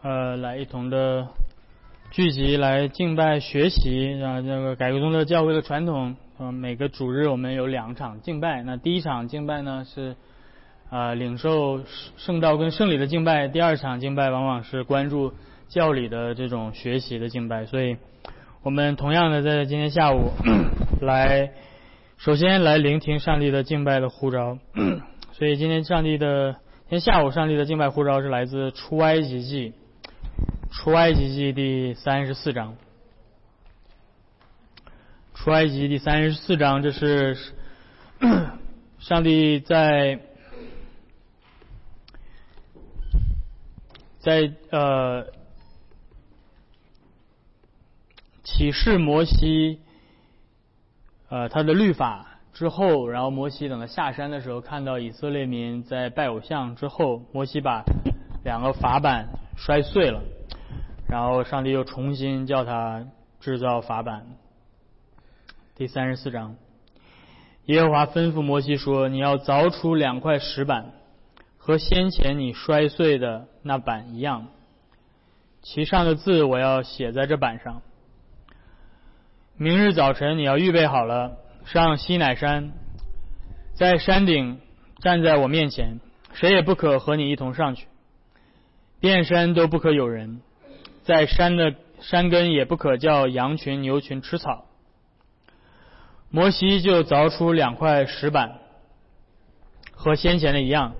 呃，来一同的聚集来敬拜学习啊，这个改革中的教会的传统，嗯，每个主日我们有两场敬拜。那第一场敬拜呢是啊领受圣道跟圣礼的敬拜，第二场敬拜往往是关注教理的这种学习的敬拜。所以，我们同样的在今天下午 来，首先来聆听上帝的敬拜的呼召。所以今天上帝的，今天下午上帝的敬拜呼召是来自出埃及记。出埃及记第三十四章，出埃及第三十四章，这是上帝在在呃启示摩西呃他的律法之后，然后摩西等他下山的时候，看到以色列民在拜偶像之后，摩西把两个法板摔碎了。然后上帝又重新叫他制造法板。第三十四章，耶和华吩咐摩西说：“你要凿出两块石板，和先前你摔碎的那板一样，其上的字我要写在这板上。明日早晨你要预备好了，上西乃山，在山顶站在我面前，谁也不可和你一同上去，遍山都不可有人。”在山的山根也不可叫羊群牛群吃草。摩西就凿出两块石板，和先前的一样。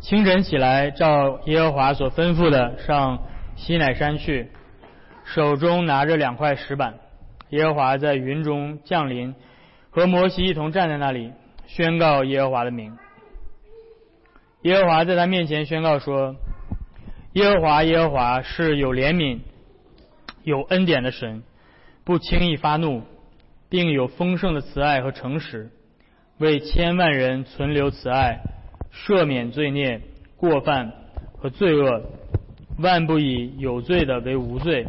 清晨起来，照耶和华所吩咐的上西乃山去，手中拿着两块石板。耶和华在云中降临，和摩西一同站在那里，宣告耶和华的名。耶和华在他面前宣告说。耶和华，耶和华是有怜悯、有恩典的神，不轻易发怒，并有丰盛的慈爱和诚实，为千万人存留慈爱，赦免罪孽、过犯和罪恶，万不以有罪的为无罪，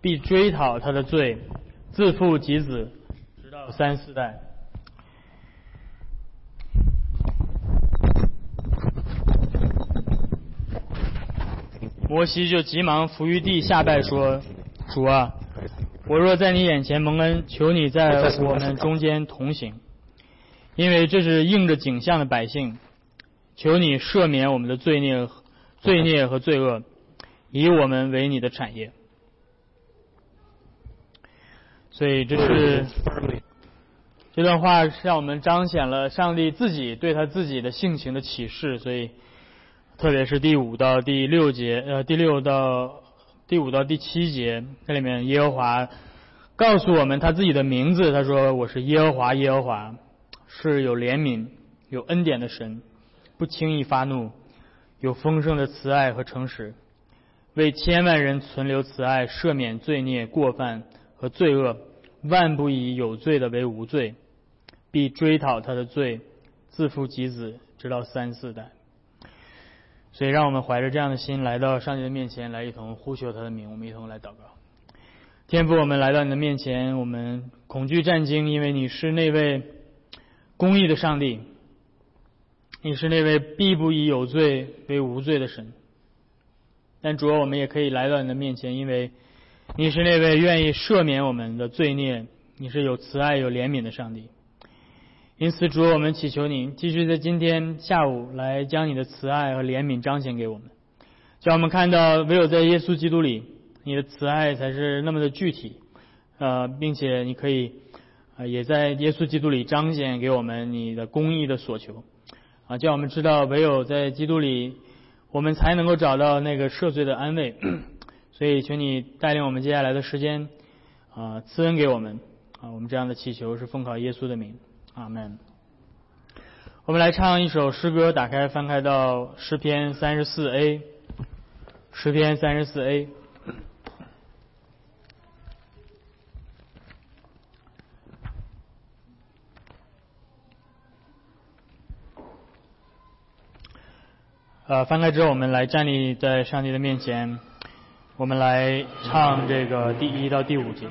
必追讨他的罪，自负及子，直到三四代。摩西就急忙伏于地下拜说：“主啊，我若在你眼前蒙恩，求你在我们中间同行，因为这是应着景象的百姓。求你赦免我们的罪孽、罪孽和罪恶，以我们为你的产业。”所以这是这段话让我们彰显了上帝自己对他自己的性情的启示。所以。特别是第五到第六节，呃，第六到第五到第七节，这里面耶和华告诉我们他自己的名字。他说：“我是耶和华，耶和华是有怜悯、有恩典的神，不轻易发怒，有丰盛的慈爱和诚实，为千万人存留慈爱，赦免罪孽、过犯和罪恶，万不以有罪的为无罪，必追讨他的罪，自负及子，直到三四代。”所以，让我们怀着这样的心来到上帝的面前，来一同呼求他的名。我们一同来祷告。天父，我们来到你的面前，我们恐惧战惊，因为你是那位公义的上帝，你是那位必不以有罪为无罪的神。但主要我们也可以来到你的面前，因为你是那位愿意赦免我们的罪孽，你是有慈爱、有怜悯的上帝。因此，主，我们祈求您继续在今天下午来将你的慈爱和怜悯彰显给我们，叫我们看到唯有在耶稣基督里，你的慈爱才是那么的具体，呃，并且你可以啊，也在耶稣基督里彰显给我们你的公义的所求，啊，叫我们知道唯有在基督里，我们才能够找到那个赦罪的安慰。所以，请你带领我们接下来的时间，啊，赐恩给我们，啊，我们这样的祈求是奉靠耶稣的名。阿门。我们来唱一首诗歌，打开翻开到诗篇三十四 A，诗篇三十四 A。呃，翻开之后，我们来站立在上帝的面前，我们来唱这个第一到第五节。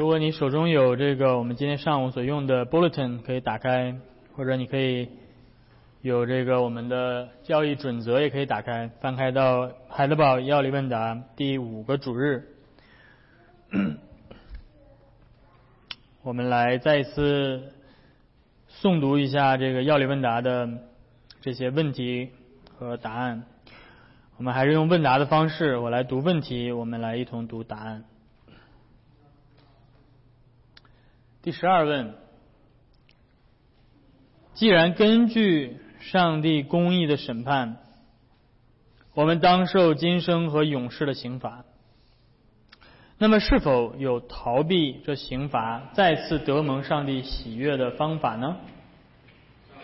如果你手中有这个我们今天上午所用的 bulletin，可以打开，或者你可以有这个我们的教义准则，也可以打开，翻开到海德堡要理问答第五个主日。我们来再一次诵读一下这个要理问答的这些问题和答案。我们还是用问答的方式，我来读问题，我们来一同读答案。第十二问：既然根据上帝公义的审判，我们当受今生和永世的刑罚，那么是否有逃避这刑罚、再次得蒙上帝喜悦的方法呢？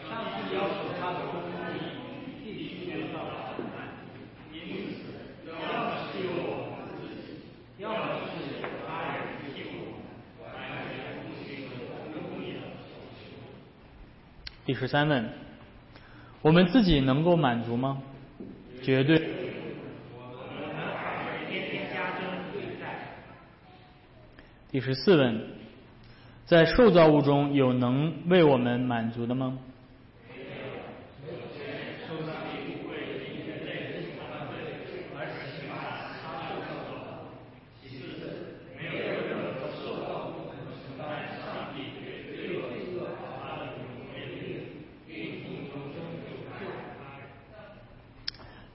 上帝要求他的公义必须得到审判，因此，要么是由我们自己，要么是由他人替我们完全不寻求公义的第十三问：我们自己能够满足吗？绝对。第十四问：在受造物中有能为我们满足的吗？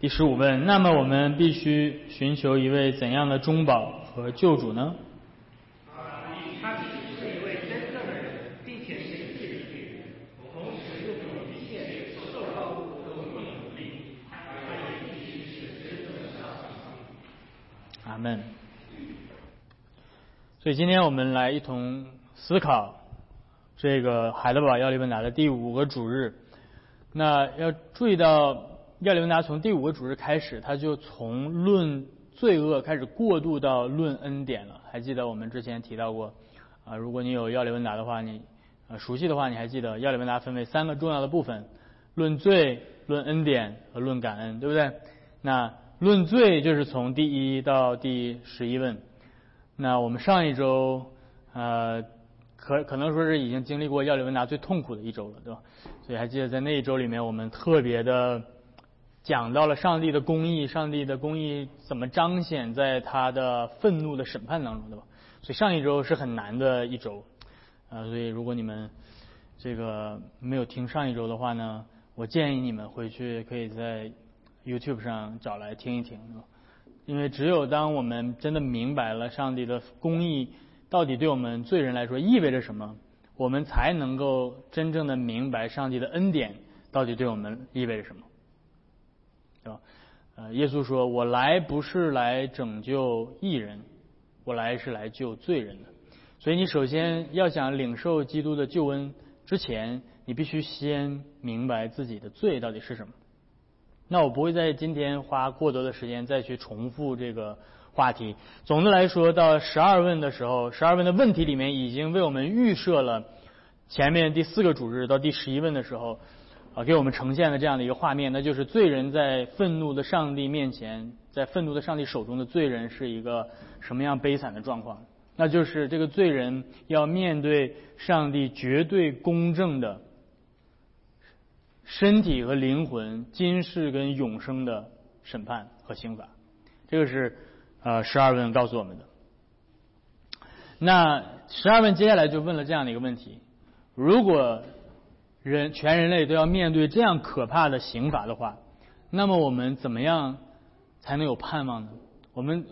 第十五问：那么我们必须寻求一位怎样的中保和救主呢？阿门。所以今天我们来一同思考这个海德堡要理问答的第五个主日。那要注意到要理问答从第五个主日开始，他就从论罪恶开始过渡到论恩典了。还记得我们之前提到过啊？如果你有要理问答的话，你啊熟悉的话，你还记得要理问答分为三个重要的部分：论罪、论恩典和论感恩，对不对？那论罪就是从第一到第十一问。那我们上一周呃。可可能说是已经经历过要理问答最痛苦的一周了，对吧？所以还记得在那一周里面，我们特别的讲到了上帝的公义，上帝的公义怎么彰显在他的愤怒的审判当中，对吧？所以上一周是很难的一周，啊，所以如果你们这个没有听上一周的话呢，我建议你们回去可以在 YouTube 上找来听一听，因为只有当我们真的明白了上帝的公义。到底对我们罪人来说意味着什么？我们才能够真正的明白上帝的恩典到底对我们意味着什么，对吧？呃，耶稣说：“我来不是来拯救义人，我来是来救罪人的。”所以你首先要想领受基督的救恩之前，你必须先明白自己的罪到底是什么。那我不会在今天花过多的时间再去重复这个。话题，总的来说，到十二问的时候，十二问的问题里面已经为我们预设了前面第四个主日到第十一问的时候，啊，给我们呈现了这样的一个画面，那就是罪人在愤怒的上帝面前，在愤怒的上帝手中的罪人是一个什么样悲惨的状况？那就是这个罪人要面对上帝绝对公正的身体和灵魂、今世跟永生的审判和刑罚，这个是。呃，十二问告诉我们的。那十二问接下来就问了这样的一个问题：如果人全人类都要面对这样可怕的刑罚的话，那么我们怎么样才能有盼望呢？我们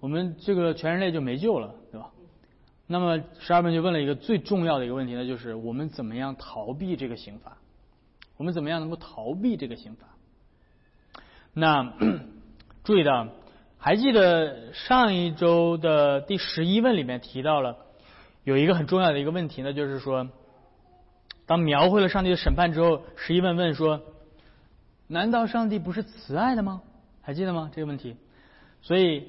我们这个全人类就没救了，对吧？那么十二问就问了一个最重要的一个问题，呢就是我们怎么样逃避这个刑罚？我们怎么样能够逃避这个刑罚？那 注意到。还记得上一周的第十一问里面提到了有一个很重要的一个问题呢，就是说，当描绘了上帝的审判之后，十一问问说，难道上帝不是慈爱的吗？还记得吗？这个问题，所以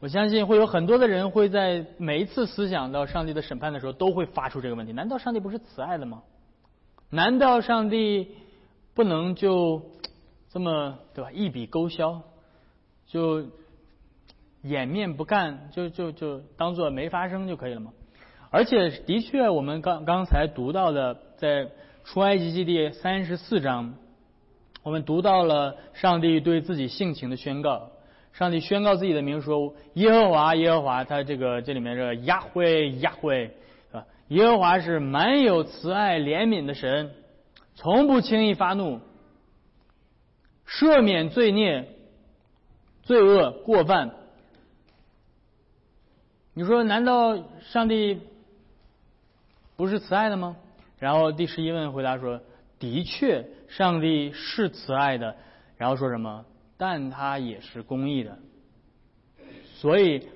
我相信会有很多的人会在每一次思想到上帝的审判的时候，都会发出这个问题：难道上帝不是慈爱的吗？难道上帝不能就这么对吧一笔勾销就？掩面不干，就就就当做没发生就可以了吗？而且的确，我们刚刚才读到的，在出埃及记第三十四章，我们读到了上帝对自己性情的宣告。上帝宣告自己的名说：“耶和华，耶和华，他这个这里面这个亚辉亚辉啊，耶和华是满有慈爱怜悯的神，从不轻易发怒，赦免罪孽、罪恶过犯。”你说难道上帝不是慈爱的吗？然后第十一问回答说：的确，上帝是慈爱的。然后说什么？但他也是公义的。所以，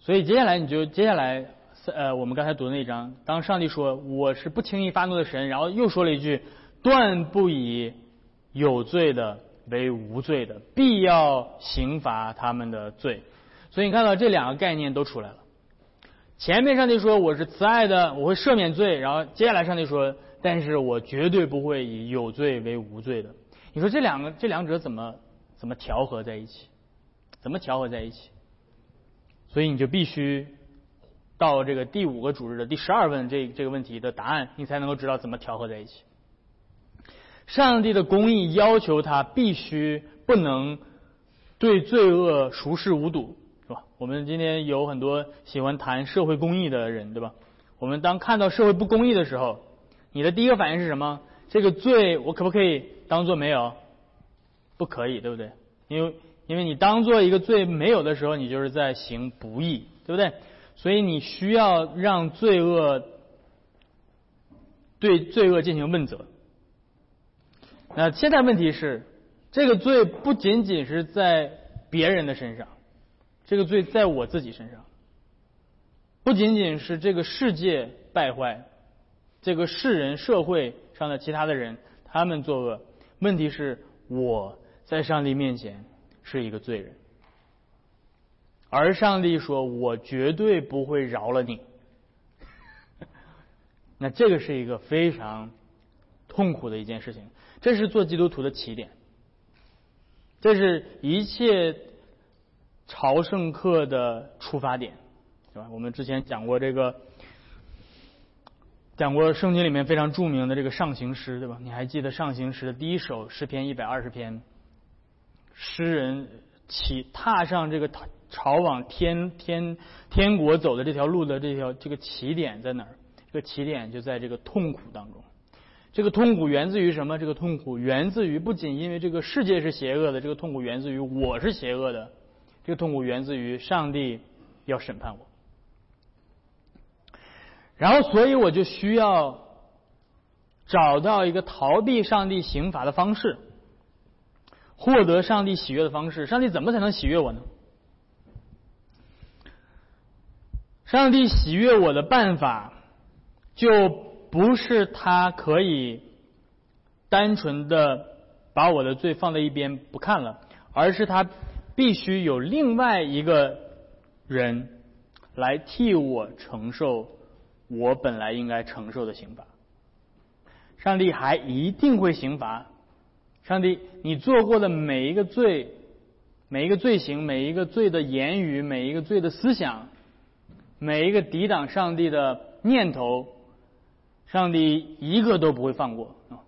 所以接下来你就接下来呃，我们刚才读的那一章，当上帝说我是不轻易发怒的神，然后又说了一句：断不以有罪的为无罪的，必要刑罚他们的罪。所以你看到这两个概念都出来了。前面上帝说我是慈爱的，我会赦免罪，然后接下来上帝说，但是我绝对不会以有罪为无罪的。你说这两个这两者怎么怎么调和在一起？怎么调和在一起？所以你就必须到这个第五个主日的第十二问这这个问题的答案，你才能够知道怎么调和在一起。上帝的公义要求他必须不能对罪恶熟视无睹。我们今天有很多喜欢谈社会公益的人，对吧？我们当看到社会不公义的时候，你的第一个反应是什么？这个罪我可不可以当做没有？不可以，对不对？因为因为你当做一个罪没有的时候，你就是在行不义，对不对？所以你需要让罪恶对罪恶进行问责。那现在问题是，这个罪不仅仅是在别人的身上。这个罪在我自己身上，不仅仅是这个世界败坏，这个世人社会上的其他的人他们作恶，问题是我在上帝面前是一个罪人，而上帝说我绝对不会饶了你。那这个是一个非常痛苦的一件事情，这是做基督徒的起点，这是一切朝圣客的出发点，对吧？我们之前讲过这个，讲过圣经里面非常著名的这个上行诗，对吧？你还记得上行诗的第一首诗篇一百二十篇，诗人起踏上这个朝往天天天国走的这条路的这条这个起点在哪儿？这个起点就在这个痛苦当中，这个痛苦源自于什么？这个痛苦源自于不仅因为这个世界是邪恶的，这个痛苦源自于我是邪恶的，这个痛苦源自于上帝要审判我，然后所以我就需要找到一个逃避上帝刑罚的方式，获得上帝喜悦的方式。上帝怎么才能喜悦我呢？上帝喜悦我的办法。就不是他可以单纯的把我的罪放在一边不看了，而是他必须有另外一个人来替我承受我本来应该承受的刑罚。上帝还一定会刑罚。上帝，你做过的每一个罪、每一个罪行、每一个罪的言语、每一个罪的思想、每一个抵挡上帝的念头。上帝一个都不会放过啊！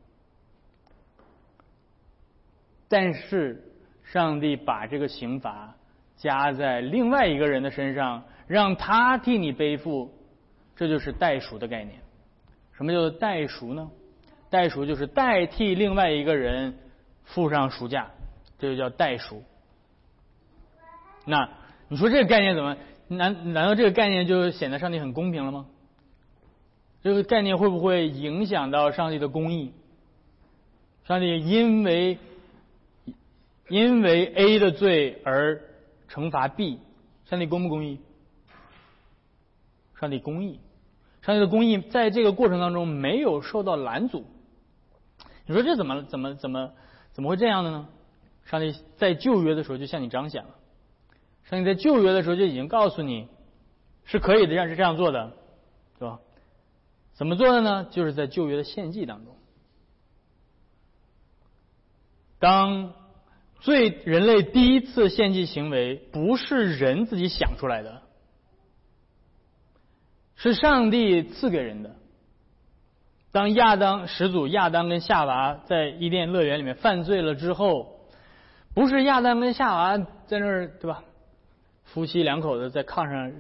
但是上帝把这个刑罚加在另外一个人的身上，让他替你背负，这就是代赎的概念。什么叫做代赎呢？代赎就是代替另外一个人付上赎价，这就叫代赎。那你说这个概念怎么？难难道这个概念就显得上帝很公平了吗？这个概念会不会影响到上帝的公义？上帝因为因为 A 的罪而惩罚 B，上帝公不公义？上帝公义，上帝的公义在这个过程当中没有受到拦阻。你说这怎么怎么怎么怎么会这样的呢？上帝在旧约的时候就向你彰显了，上帝在旧约的时候就已经告诉你是可以的，让是这样做的，是吧？怎么做的呢？就是在旧约的献祭当中，当最人类第一次献祭行为不是人自己想出来的，是上帝赐给人的。当亚当始祖亚当跟夏娃在伊甸乐园里面犯罪了之后，不是亚当跟夏娃在那儿对吧？夫妻两口子在炕上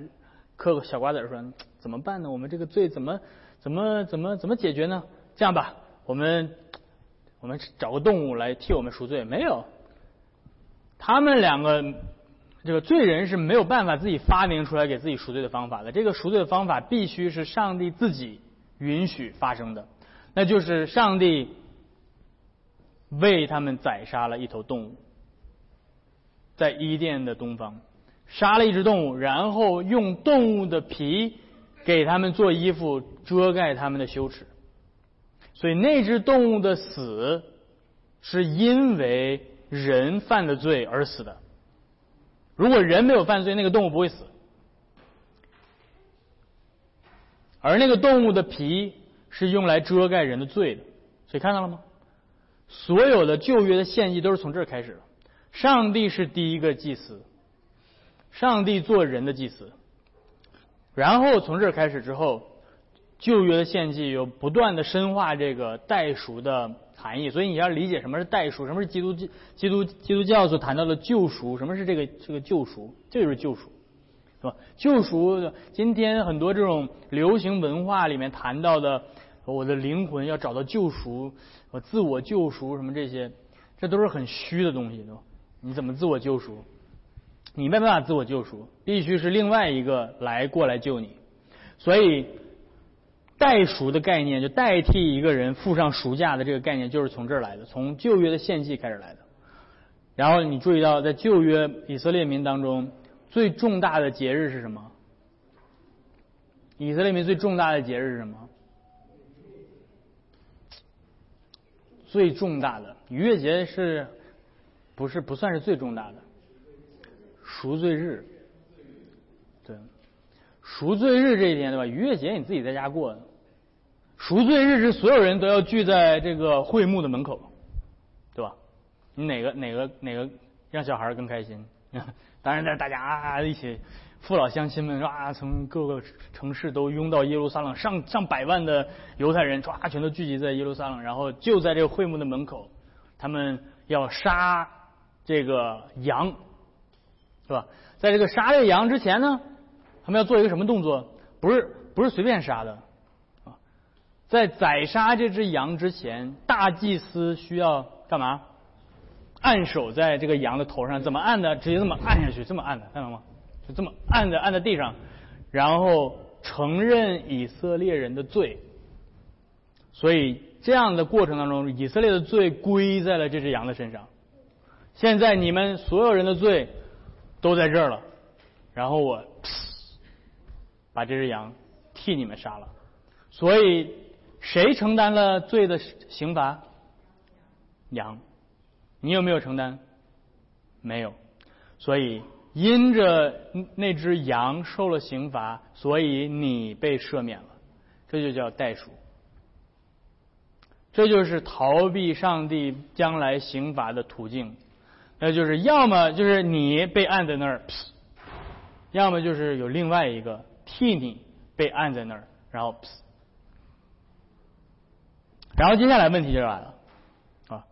嗑个小瓜子说怎么办呢？我们这个罪怎么？怎么怎么怎么解决呢？这样吧，我们我们找个动物来替我们赎罪。没有，他们两个这个罪人是没有办法自己发明出来给自己赎罪的方法的。这个赎罪的方法必须是上帝自己允许发生的，那就是上帝为他们宰杀了一头动物，在伊甸的东方杀了一只动物，然后用动物的皮。给他们做衣服遮盖他们的羞耻，所以那只动物的死是因为人犯的罪而死的。如果人没有犯罪，那个动物不会死。而那个动物的皮是用来遮盖人的罪的，所以看到了吗？所有的旧约的献祭都是从这儿开始的。上帝是第一个祭司，上帝做人的祭司。然后从这儿开始之后，旧约的献祭有不断的深化这个代赎的含义，所以你要理解什么是代赎，什么是基督基基督基督教所谈到的救赎，什么是这个这个救赎，这就是救赎，是吧？救赎，今天很多这种流行文化里面谈到的，我的灵魂要找到救赎，我自我救赎什么这些，这都是很虚的东西，对吧？你怎么自我救赎？你没办法自我救赎，必须是另外一个来过来救你。所以代赎的概念，就代替一个人付上赎价的这个概念，就是从这儿来的，从旧约的献祭开始来的。然后你注意到，在旧约以色列民当中，最重大的节日是什么？以色列民最重大的节日是什么？最重大的逾越节是，不是不算是最重大的？赎罪日，赎罪日这一天对吧？逾越节你自己在家过，赎罪日是所有人都要聚在这个会幕的门口，对吧？你哪个哪个哪个让小孩更开心？当然，在大家啊一起。父老乡亲们唰，从各个城市都拥到耶路撒冷，上上百万的犹太人唰，全都聚集在耶路撒冷。然后就在这个会幕的门口，他们要杀这个羊，是吧？在这个杀这个羊之前呢，他们要做一个什么动作？不是不是随便杀的啊！在宰杀这只羊之前，大祭司需要干嘛？按手在这个羊的头上，怎么按的？直接这么按下去，这么按的，看到吗？就这么按在按在地上，然后承认以色列人的罪，所以这样的过程当中，以色列的罪归在了这只羊的身上。现在你们所有人的罪都在这儿了，然后我把这只羊替你们杀了。所以谁承担了罪的刑罚？羊，你有没有承担？没有，所以。因着那只羊受了刑罚，所以你被赦免了，这就叫代赎。这就是逃避上帝将来刑罚的途径，那就是要么就是你被按在那儿，要么就是有另外一个替你被按在那儿，然后，然后接下来问题就来了啊。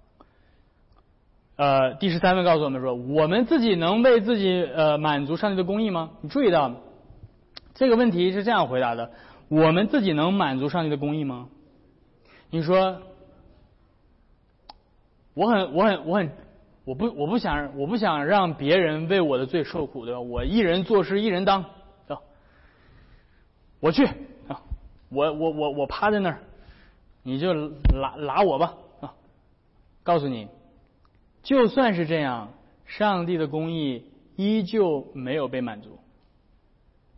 呃，第十三问告诉我们说，我们自己能为自己呃满足上帝的公义吗？你注意到这个问题是这样回答的：我们自己能满足上帝的公义吗？你说，我很我很我很我不我不想我不想让别人为我的罪受苦，对吧？我一人做事一人当，我去啊，我我我我趴在那儿，你就拉拉我吧啊，告诉你。就算是这样，上帝的公义依旧没有被满足。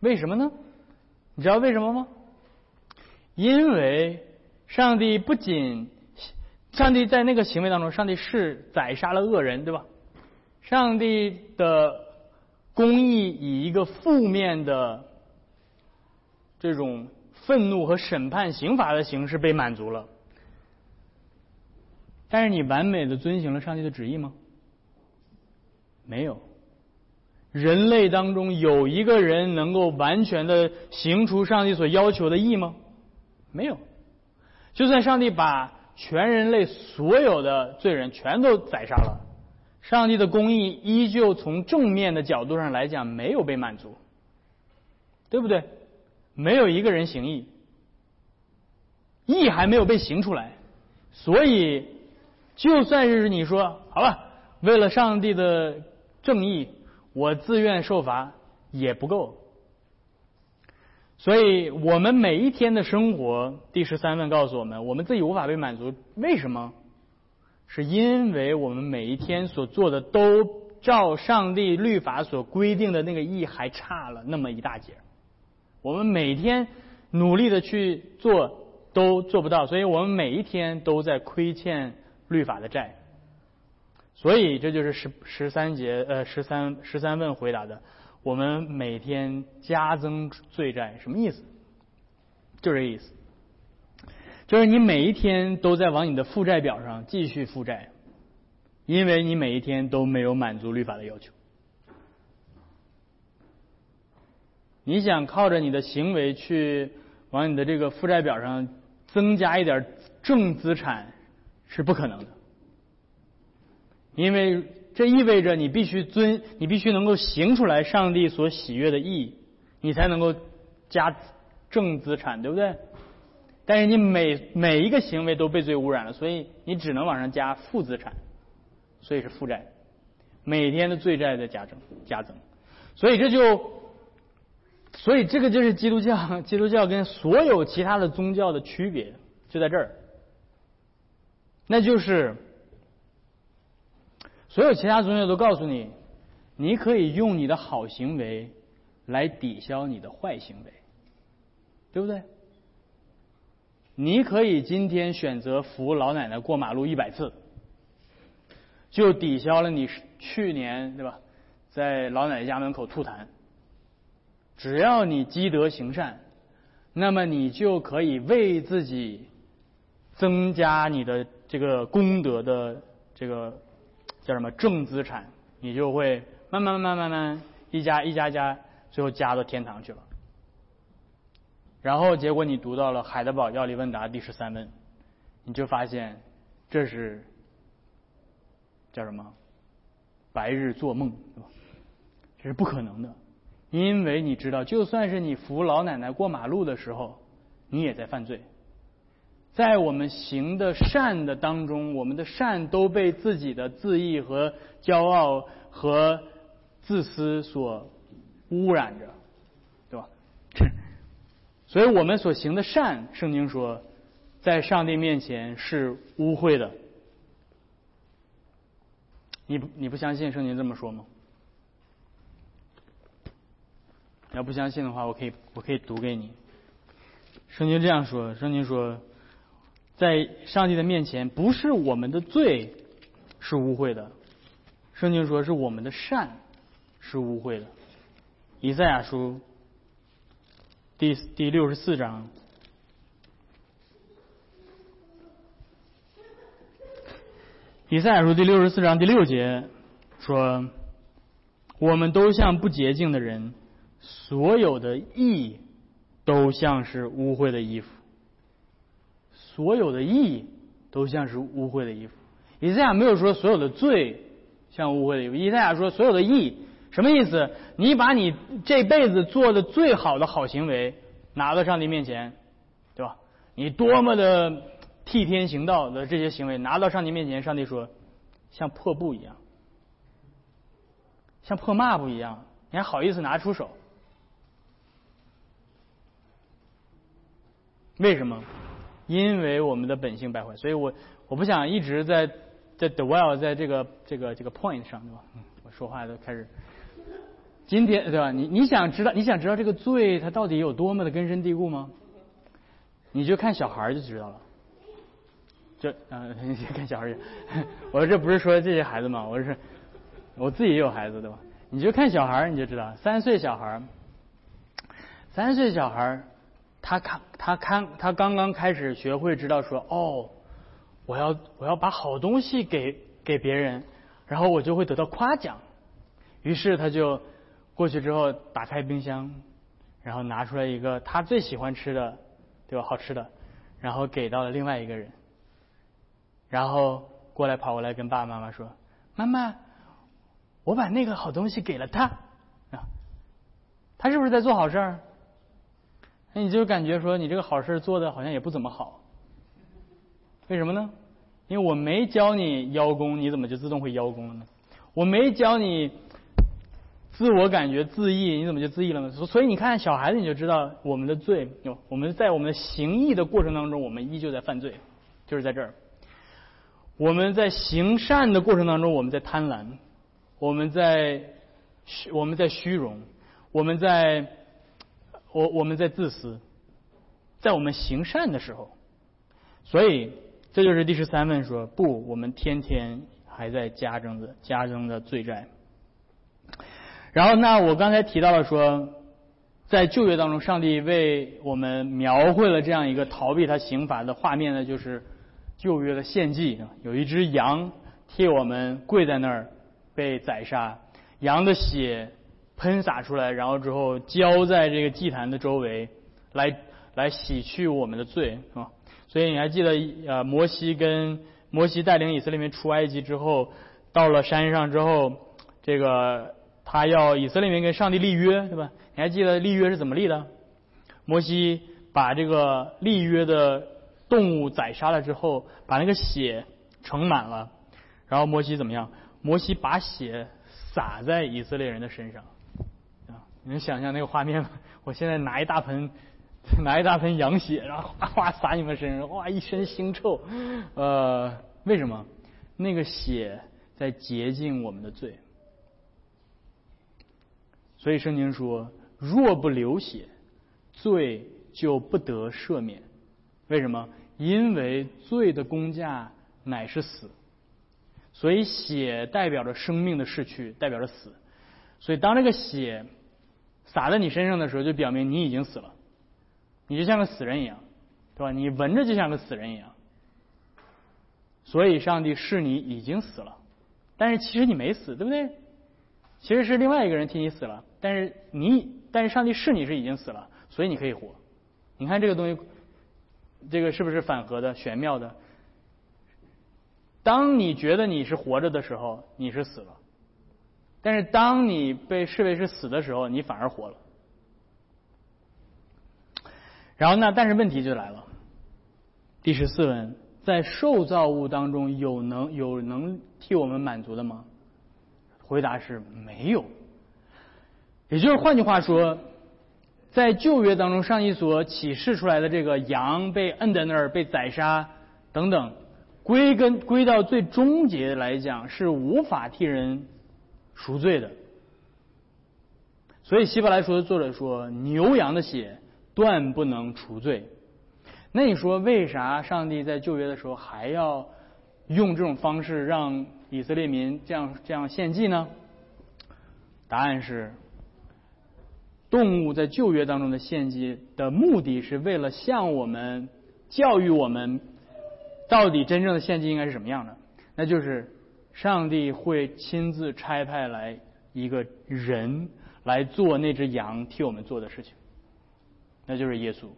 为什么呢？你知道为什么吗？因为上帝不仅，上帝在那个行为当中，上帝是宰杀了恶人，对吧？上帝的公义以一个负面的这种愤怒和审判刑罚的形式被满足了。但是你完美的遵行了上帝的旨意吗？没有。人类当中有一个人能够完全的行出上帝所要求的义吗？没有。就算上帝把全人类所有的罪人全都宰杀了，上帝的公义依旧从正面的角度上来讲没有被满足，对不对？没有一个人行义，义还没有被行出来，所以。就算是你说好了，为了上帝的正义，我自愿受罚也不够。所以我们每一天的生活，第十三问告诉我们，我们自己无法被满足。为什么？是因为我们每一天所做的都照上帝律法所规定的那个义还差了那么一大截。我们每天努力的去做都做不到，所以我们每一天都在亏欠。律法的债，所以这就是十十三节呃十三十三问回答的，我们每天加增罪债什么意思？就这意思，就是你每一天都在往你的负债表上继续负债，因为你每一天都没有满足律法的要求。你想靠着你的行为去往你的这个负债表上增加一点正资产？是不可能的，因为这意味着你必须遵，你必须能够行出来上帝所喜悦的意义，你才能够加正资产，对不对？但是你每每一个行为都被罪污染了，所以你只能往上加负资产，所以是负债，每天的罪债在加增加增，所以这就，所以这个就是基督教，基督教跟所有其他的宗教的区别就在这儿。那就是，所有其他宗教都告诉你，你可以用你的好行为来抵消你的坏行为，对不对？你可以今天选择扶老奶奶过马路一百次，就抵消了你去年对吧，在老奶奶家门口吐痰。只要你积德行善，那么你就可以为自己增加你的这个功德的这个叫什么正资产，你就会慢慢慢慢慢慢一加一加加，最后加到天堂去了。然后结果你读到了海德堡要理问答第十三问，你就发现这是叫什么？白日做梦，对吧？这是不可能的，因为你知道，就算是你扶老奶奶过马路的时候，你也在犯罪。在我们行的善的当中，我们的善都被自己的自义和骄傲和自私所污染着，对吧？所以我们所行的善，圣经说，在上帝面前是污秽的。你不你不相信圣经这么说吗？要不相信的话，我可以我可以读给你。圣经这样说，圣经说，在上帝的面前，不是我们的罪是污秽的，圣经说是我们的善是污秽的。以赛亚书。第第六十四章，以赛亚书第六十四章第六节说：“我们都像不洁净的人，所有的义都像是污秽的衣服。所有的义都像是污秽的衣服。”以赛亚没有说所有的罪像污秽的衣服，以赛亚说所有的义。什么意思？你把你这辈子做的最好的好行为拿到上帝面前，对吧？你多么的替天行道的这些行为拿到上帝面前，上帝说像破布一样，像破抹布一样，你还好意思拿出手？为什么？因为我们的本性败坏。所以我我不想一直在在 dwell 在这个这个这个 point 上，对吧？我说话都开始。今天对吧？你你想知道你想知道这个罪它到底有多么的根深蒂固吗？你就看小孩就知道了。这嗯，你看小孩去 我说这不是说这些孩子吗？我是我自己也有孩子对吧？你就看小孩你就知道，三岁小孩三岁小孩他看他看他刚刚开始学会知道说哦，我要我要把好东西给给别人，然后我就会得到夸奖，于是他就。过去之后，打开冰箱，然后拿出来一个他最喜欢吃的，对吧？好吃的，然后给到了另外一个人，然后过来跑过来跟爸爸妈妈说：“妈妈，我把那个好东西给了他。”啊，他是不是在做好事儿？那你就感觉说你这个好事做的好像也不怎么好，为什么呢？因为我没教你邀功，你怎么就自动会邀功了呢？我没教你。自我感觉自义，你怎么就自义了呢？所以你看小孩子，你就知道我们的罪。我们在我们的行义的过程当中，我们依旧在犯罪，就是在这儿。我们在行善的过程当中，我们在贪婪，我们在，我们在虚荣，我们在，我我们在自私，在我们行善的时候。所以这就是第十三问说：不，我们天天还在加增的加增的罪债。然后，那我刚才提到了说，在旧约当中，上帝为我们描绘了这样一个逃避他刑罚的画面呢，就是旧约的献祭，有一只羊替我们跪在那儿被宰杀，羊的血喷洒出来，然后之后浇在这个祭坛的周围，来来洗去我们的罪，是吧？所以你还记得呃，摩西跟摩西带领以色列民出埃及之后，到了山上之后，这个。他要以色列民跟上帝立约，对吧？你还记得立约是怎么立的？摩西把这个立约的动物宰杀了之后，把那个血盛满了，然后摩西怎么样？摩西把血洒在以色列人的身上，你能想象那个画面吗？我现在拿一大盆，拿一大盆羊血，然后哗哗洒你们身上，哇，一身腥臭，呃，为什么？那个血在洁净我们的罪。所以圣经说，若不流血，罪就不得赦免。为什么？因为罪的工价乃是死，所以血代表着生命的逝去，代表着死。所以当这个血洒在你身上的时候，就表明你已经死了，你就像个死人一样，对吧？你闻着就像个死人一样。所以上帝是你已经死了，但是其实你没死，对不对？其实是另外一个人替你死了，但是你，但是上帝是你是已经死了，所以你可以活。你看这个东西。这个是不是反合的、玄妙的？当你觉得你是活着的时候，你是死了；但是当你被视为是死的时候，你反而活了。然后呢？但是问题就来了。第十四问：在受造物当中，有能有能替我们满足的吗？回答是没有。也就是换句话说。在旧约当中，上帝所启示出来的这个羊被摁在那儿、被宰杀等等，归根归到最终结来讲，是无法替人赎罪的。所以希伯来书的作者说，牛羊的血断不能除罪。那你说，为啥上帝在旧约的时候还要用这种方式让以色列民这样这样献祭呢？答案是。动物在旧约当中的献祭的目的是为了向我们教育我们，到底真正的献祭应该是什么样的？那就是上帝会亲自差派来一个人来做那只羊替我们做的事情，那就是耶稣。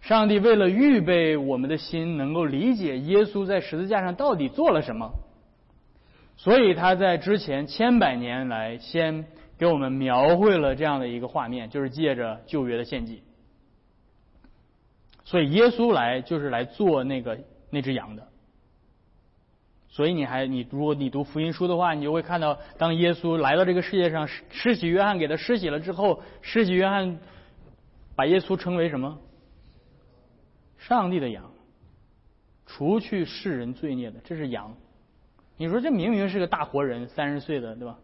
上帝为了预备我们的心，能够理解耶稣在十字架上到底做了什么，所以他在之前千百年来先。给我们描绘了这样的一个画面，就是借着旧约的献祭，所以耶稣来就是来做那个那只羊的。所以你还你如果你读福音书的话，你就会看到，当耶稣来到这个世界上，施洗约翰给他施洗了之后，施洗约翰把耶稣称为什么？上帝的羊，除去世人罪孽的，这是羊。你说这明明是个大活人，三十岁的，对吧？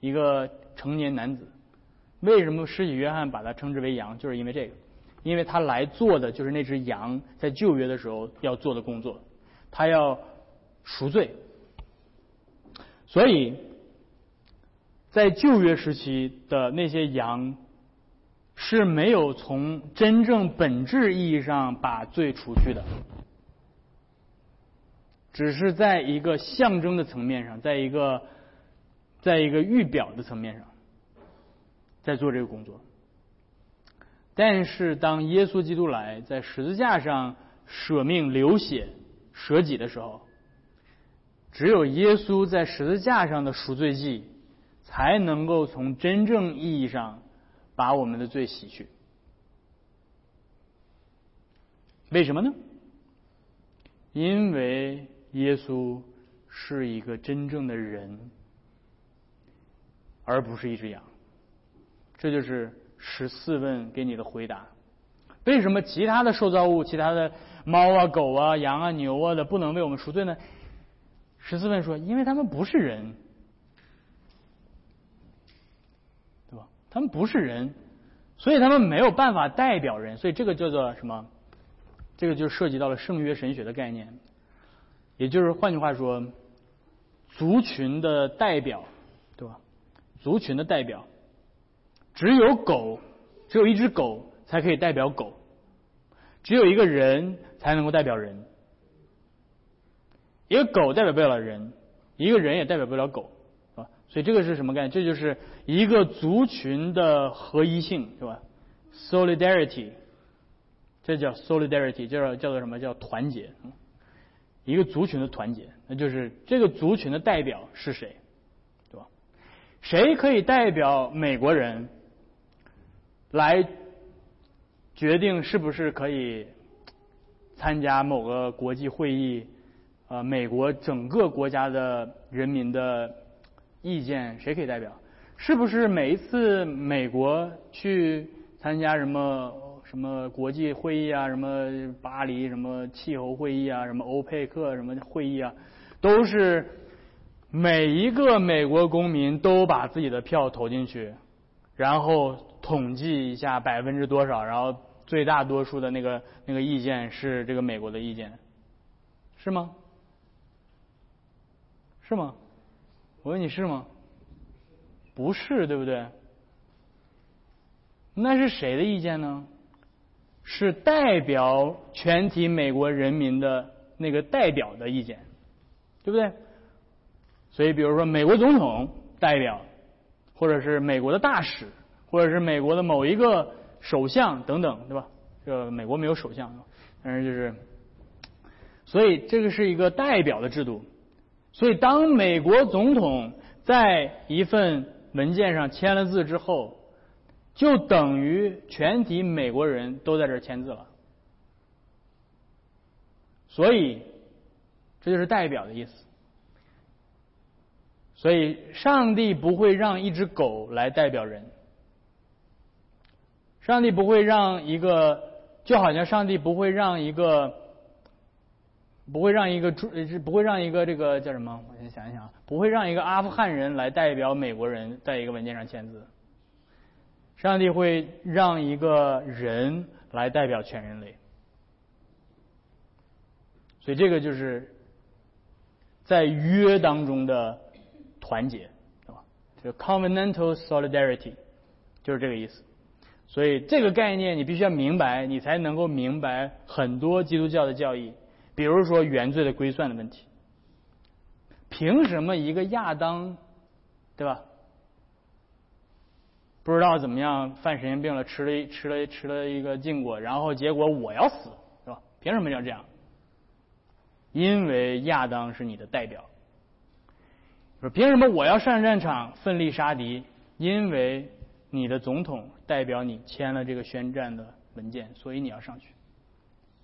一个。成年男子，为什么施洗约翰把他称之为羊？就是因为这个，因为他来做的就是那只羊在旧约的时候要做的工作，他要赎罪。所以，在旧约时期的那些羊是没有从真正本质意义上把罪除去的，只是在一个象征的层面上，在一个在一个预表的层面上。在做这个工作，但是当耶稣基督来在十字架上舍命流血舍己的时候，只有耶稣在十字架上的赎罪祭，才能够从真正意义上把我们的罪洗去。为什么呢？因为耶稣是一个真正的人，而不是一只羊。这就是十四问给你的回答。为什么其他的受造物、其他的猫啊、狗啊、羊啊、牛啊的不能为我们赎罪呢？十四问说：因为他们不是人，对吧？他们不是人，所以他们没有办法代表人。所以这个叫做什么？这个就涉及到了圣约神学的概念，也就是换句话说，族群的代表，对吧？族群的代表。只有狗，只有一只狗才可以代表狗；只有一个人才能够代表人。一个狗代表不了人，一个人也代表不了狗，啊，所以这个是什么概念？这就是一个族群的合一性，是吧？Solidarity，这叫 Solidarity，叫叫做什么叫团结？一个族群的团结，那就是这个族群的代表是谁，对吧？谁可以代表美国人？来决定是不是可以参加某个国际会议，呃，美国整个国家的人民的意见谁可以代表？是不是每一次美国去参加什么什么国际会议啊，什么巴黎什么气候会议啊，什么欧佩克什么会议啊，都是每一个美国公民都把自己的票投进去，然后统计一下百分之多少，然后最大多数的那个那个意见是这个美国的意见，是吗？是吗？我问你是吗？不是，对不对？那是谁的意见呢？是代表全体美国人民的那个代表的意见，对不对？所以，比如说美国总统代表，或者是美国的大使，或者是美国的某一个首相等等，对吧？这美国没有首相，但是就是，所以这个是一个代表的制度。所以，当美国总统在一份文件上签了字之后，就等于全体美国人都在这签字了。所以，这就是代表的意思。所以，上帝不会让一只狗来代表人。上帝不会让一个，就好像上帝不会让一个，不会让一个猪，不会让一个这个叫什么？我先想一想，不会让一个阿富汗人来代表美国人在一个文件上签字。上帝会让一个人来代表全人类。所以，这个就是在约当中的。团结，对吧？这个 covenantal solidarity 就是这个意思。所以这个概念你必须要明白，你才能够明白很多基督教的教义。比如说原罪的归算的问题，凭什么一个亚当，对吧？不知道怎么样犯神经病了，吃了吃了吃了一个禁果，然后结果我要死，是吧？凭什么要这样？因为亚当是你的代表。说凭什么我要上战场奋力杀敌？因为你的总统代表你签了这个宣战的文件，所以你要上去，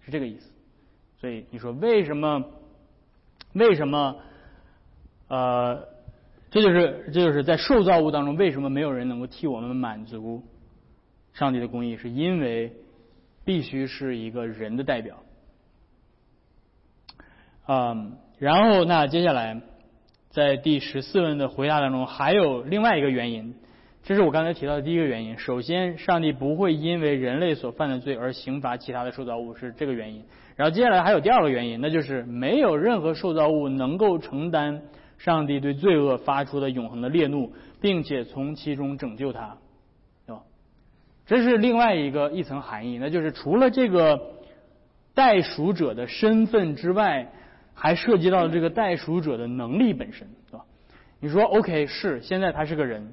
是这个意思。所以你说为什么？为什么？呃，这就是这就是在受造物当中，为什么没有人能够替我们满足上帝的公义？是因为必须是一个人的代表。嗯，然后那接下来。在第十四问的回答当中，还有另外一个原因，这是我刚才提到的第一个原因。首先，上帝不会因为人类所犯的罪而刑罚其他的受造物，是这个原因。然后接下来还有第二个原因，那就是没有任何受造物能够承担上帝对罪恶发出的永恒的烈怒，并且从其中拯救他，对吧？这是另外一个一层含义，那就是除了这个代赎者的身份之外。还涉及到这个代赎者的能力本身，对吧？你说 OK 是现在他是个人，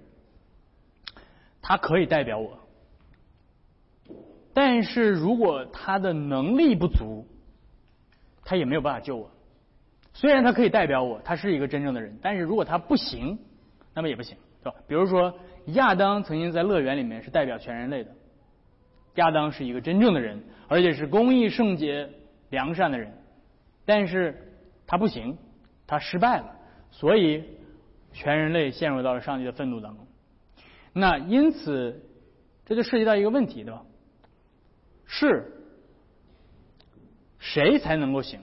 他可以代表我，但是如果他的能力不足，他也没有办法救我。虽然他可以代表我，他是一个真正的人，但是如果他不行，那么也不行，对吧？比如说亚当曾经在乐园里面是代表全人类的，亚当是一个真正的人，而且是公义、圣洁、良善的人，但是。他不行，他失败了，所以全人类陷入到了上帝的愤怒当中。那因此，这就涉及到一个问题，对吧？是谁才能够行？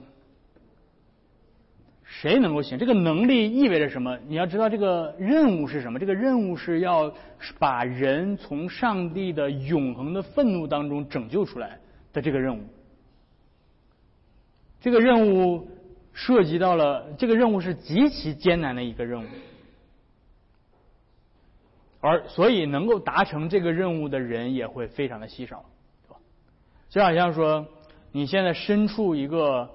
谁能够行？这个能力意味着什么？你要知道这个任务是什么？这个任务是要把人从上帝的永恒的愤怒当中拯救出来的这个任务。这个任务。涉及到了这个任务是极其艰难的一个任务，而所以能够达成这个任务的人也会非常的稀少，对吧？就好像说你现在身处一个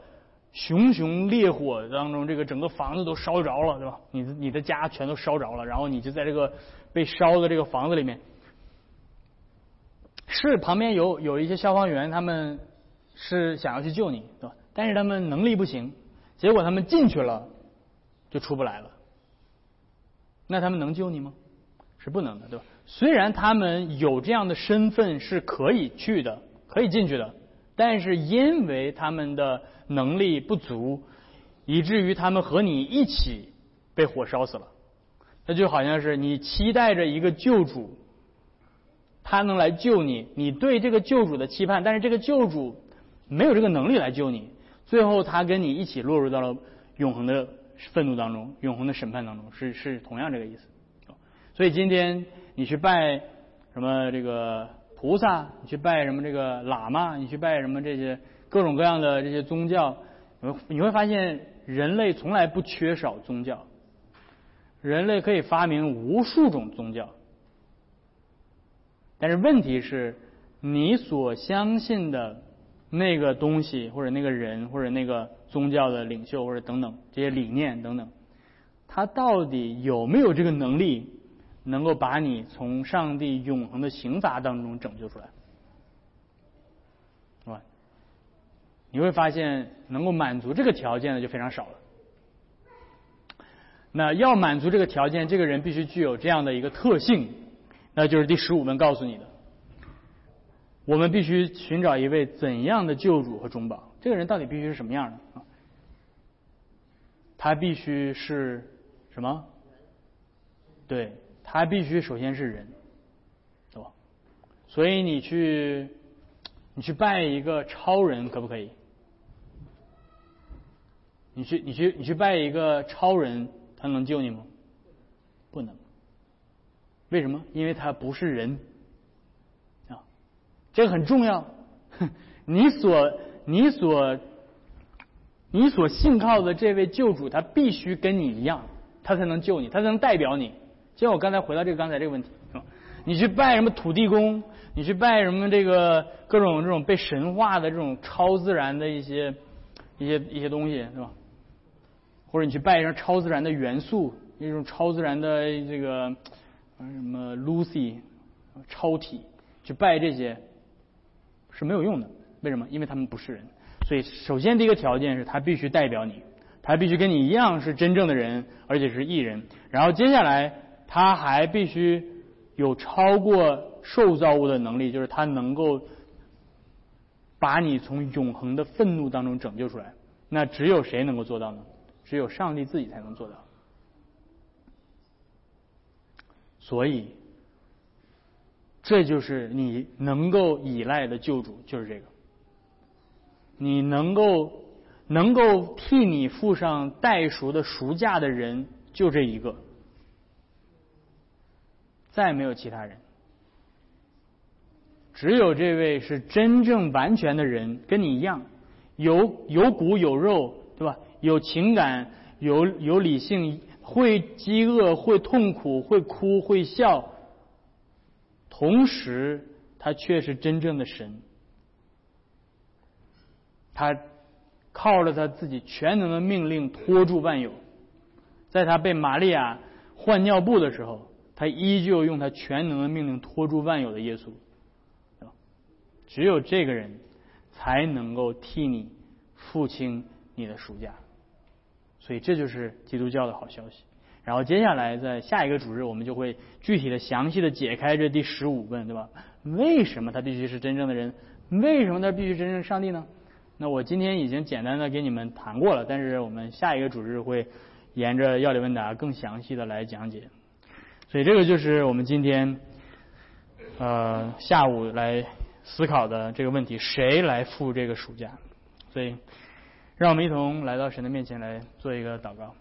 熊熊烈火当中，这个整个房子都烧着了，对吧？你的你的家全都烧着了，然后你就在这个被烧的这个房子里面，是旁边有有一些消防员，他们是想要去救你，对吧？但是他们能力不行。结果他们进去了，就出不来了。那他们能救你吗？是不能的，对吧？虽然他们有这样的身份是可以去的，可以进去的，但是因为他们的能力不足，以至于他们和你一起被火烧死了。那就好像是你期待着一个救主，他能来救你，你对这个救主的期盼，但是这个救主没有这个能力来救你。最后，他跟你一起落入到了永恒的愤怒当中，永恒的审判当中，是是同样这个意思。所以今天你去拜什么这个菩萨，你去拜什么这个喇嘛，你去拜什么这些各种各样的这些宗教，你会发现人类从来不缺少宗教，人类可以发明无数种宗教，但是问题是，你所相信的那个东西，或者那个人，或者那个宗教的领袖，或者等等这些理念等等，他到底有没有这个能力？能够把你从上帝永恒的刑罚当中拯救出来，是吧？你会发现，能够满足这个条件的就非常少了。那要满足这个条件，这个人必须具有这样的一个特性，那就是第十五问告诉你的：我们必须寻找一位怎样的救主和中保？这个人到底必须是什么样的？他必须是什么？对。他必须首先是人，对吧？所以你去，你去拜一个超人可不可以？你去，你去，你去拜一个超人，他能救你吗？不能。为什么？因为他不是人啊，这个很重要。你所，你所，你所信靠的这位救主，他必须跟你一样，他才能救你，他才能代表你。就像我刚才回到这个刚才这个问题，是吧？你去拜什么土地公？你去拜什么这个各种这种被神化的这种超自然的一些一些一些东西，是吧？或者你去拜一超自然的元素，一种超自然的这个什么 Lucy 超体，去拜这些是没有用的。为什么？因为他们不是人。所以首先第一个条件是他必须代表你，他必须跟你一样是真正的人，而且是异人。然后接下来。他还必须有超过受造物的能力，就是他能够把你从永恒的愤怒当中拯救出来。那只有谁能够做到呢？只有上帝自己才能做到。所以，这就是你能够依赖的救主，就是这个。你能够能够替你付上代赎的赎价的人，就这一个。再没有其他人，只有这位是真正完全的人，跟你一样，有有骨有肉，对吧？有情感，有有理性，会饥饿，会痛苦，会哭，会笑。同时，他却是真正的神。他靠着他自己全能的命令拖住万有，在他被玛利亚换尿布的时候。他依旧用他全能的命令拖住万有的耶稣，对吧只有这个人才能够替你付清你的赎价，所以这就是基督教的好消息。然后接下来在下一个主日，我们就会具体的、详细的解开这第十五问，对吧？为什么他必须是真正的人？为什么他必须真正上帝呢？那我今天已经简单的给你们谈过了，但是我们下一个主日会沿着要理问答更详细的来讲解。所以这个就是我们今天呃下午来思考的这个问题：谁来付这个暑假？所以，让我们一同来到神的面前来做一个祷告。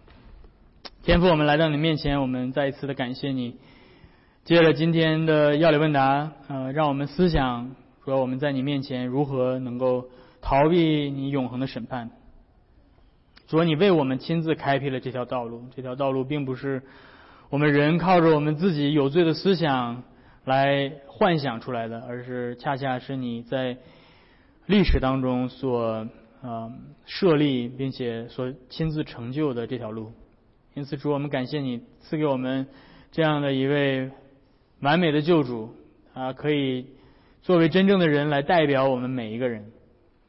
天父，我们来到你面前，我们再一次的感谢你。接着今天的要理问答，呃，让我们思想说我们在你面前如何能够逃避你永恒的审判。说你为我们亲自开辟了这条道路，这条道路并不是。我们人靠着我们自己有罪的思想来幻想出来的，而是恰恰是你在历史当中所呃设立并且所亲自成就的这条路。因此，主，我们感谢你赐给我们这样的一位完美的救主啊，可以作为真正的人来代表我们每一个人，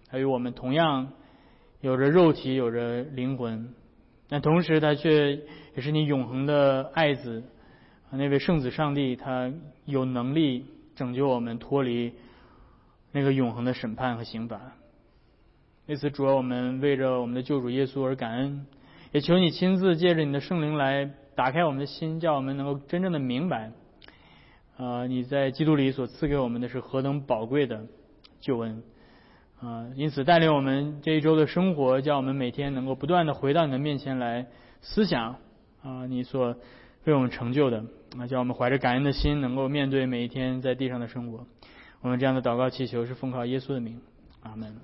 还有我们同样有着肉体，有着灵魂。但同时，他却 也是你永恒的爱子，那位圣子上帝，他有能力拯救我们脱离那个永恒的审判和刑罚。为此，主要我们为着我们的救主耶稣而感恩，也求你亲自借着你的圣灵来打开我们的心，叫我们能够真正的明白，啊，你在基督里所赐给我们的是何等宝贵的救恩。啊，因此带领我们这一周的生活，叫我们每天能够不断的回到你的面前来思想啊，你所为我们成就的啊，叫我们怀着感恩的心，能够面对每一天在地上的生活。我们这样的祷告祈求是奉靠耶稣的名，阿门。